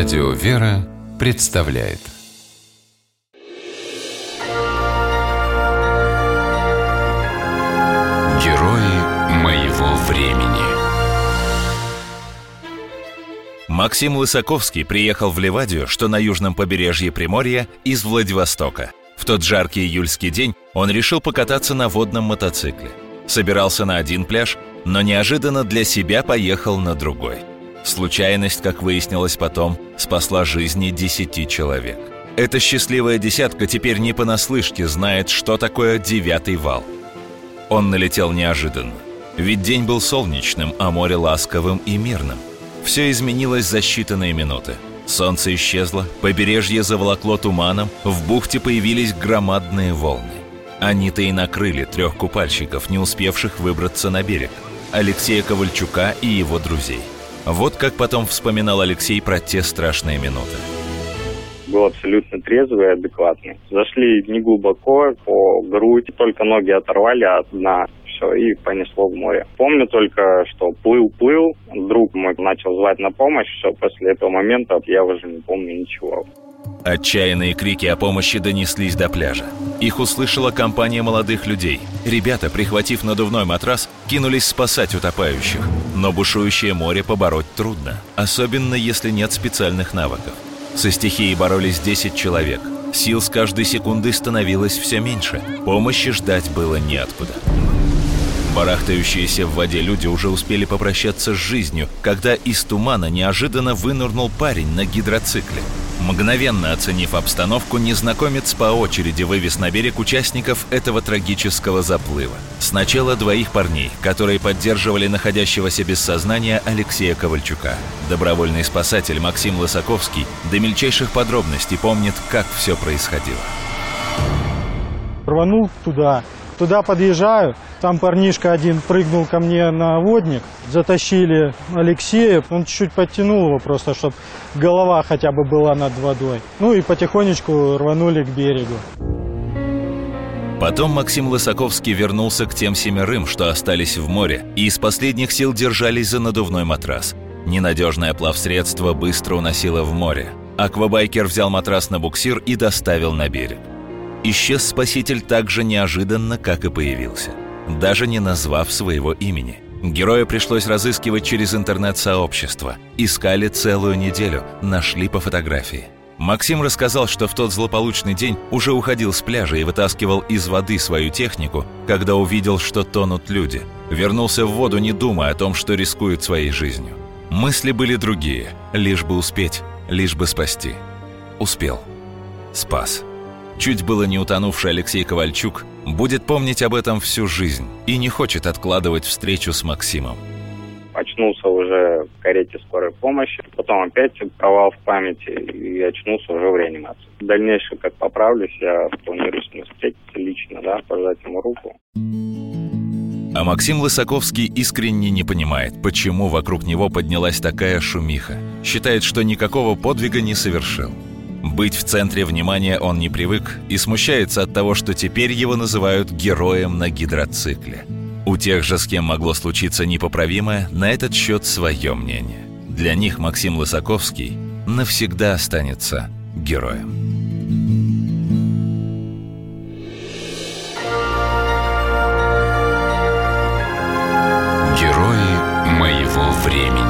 Радио «Вера» представляет Герои моего времени Максим Лысаковский приехал в Ливадию, что на южном побережье Приморья, из Владивостока. В тот жаркий июльский день он решил покататься на водном мотоцикле. Собирался на один пляж, но неожиданно для себя поехал на другой – Случайность, как выяснилось потом, спасла жизни десяти человек. Эта счастливая десятка теперь не понаслышке знает, что такое девятый вал. Он налетел неожиданно. Ведь день был солнечным, а море ласковым и мирным. Все изменилось за считанные минуты. Солнце исчезло, побережье заволокло туманом, в бухте появились громадные волны. Они-то и накрыли трех купальщиков, не успевших выбраться на берег. Алексея Ковальчука и его друзей – вот как потом вспоминал Алексей про те страшные минуты. Был абсолютно трезвый и адекватный. Зашли не глубоко, по грудь, только ноги оторвали от дна все, и понесло в море. Помню только, что плыл-плыл, друг мой начал звать на помощь, все, после этого момента я уже не помню ничего. Отчаянные крики о помощи донеслись до пляжа. Их услышала компания молодых людей. Ребята, прихватив надувной матрас, кинулись спасать утопающих. Но бушующее море побороть трудно, особенно если нет специальных навыков. Со стихией боролись 10 человек. Сил с каждой секунды становилось все меньше. Помощи ждать было неоткуда. Барахтающиеся в воде люди уже успели попрощаться с жизнью, когда из тумана неожиданно вынырнул парень на гидроцикле. Мгновенно оценив обстановку, незнакомец по очереди вывез на берег участников этого трагического заплыва. Сначала двоих парней, которые поддерживали находящегося без сознания Алексея Ковальчука. Добровольный спасатель Максим Лысаковский до мельчайших подробностей помнит, как все происходило. Рванул туда, Туда подъезжаю, там парнишка один прыгнул ко мне на водник, затащили Алексея, он чуть-чуть подтянул его просто, чтобы голова хотя бы была над водой. Ну и потихонечку рванули к берегу. Потом Максим Лысаковский вернулся к тем семерым, что остались в море, и из последних сил держались за надувной матрас. Ненадежное плавсредство быстро уносило в море. Аквабайкер взял матрас на буксир и доставил на берег. Исчез спаситель так же неожиданно, как и появился, даже не назвав своего имени. Героя пришлось разыскивать через интернет-сообщество. Искали целую неделю, нашли по фотографии. Максим рассказал, что в тот злополучный день уже уходил с пляжа и вытаскивал из воды свою технику, когда увидел, что тонут люди. Вернулся в воду, не думая о том, что рискует своей жизнью. Мысли были другие, лишь бы успеть, лишь бы спасти. Успел. Спас чуть было не утонувший Алексей Ковальчук, будет помнить об этом всю жизнь и не хочет откладывать встречу с Максимом. Очнулся уже в карете скорой помощи, потом опять провал в памяти и очнулся уже в реанимации. Дальнейшее, как поправлюсь, я планирую с ним встретиться лично, да, пожать ему руку. А Максим Лысаковский искренне не понимает, почему вокруг него поднялась такая шумиха. Считает, что никакого подвига не совершил. Быть в центре внимания он не привык и смущается от того, что теперь его называют героем на гидроцикле. У тех же, с кем могло случиться непоправимое, на этот счет свое мнение. Для них Максим Лысаковский навсегда останется героем. Герои моего времени.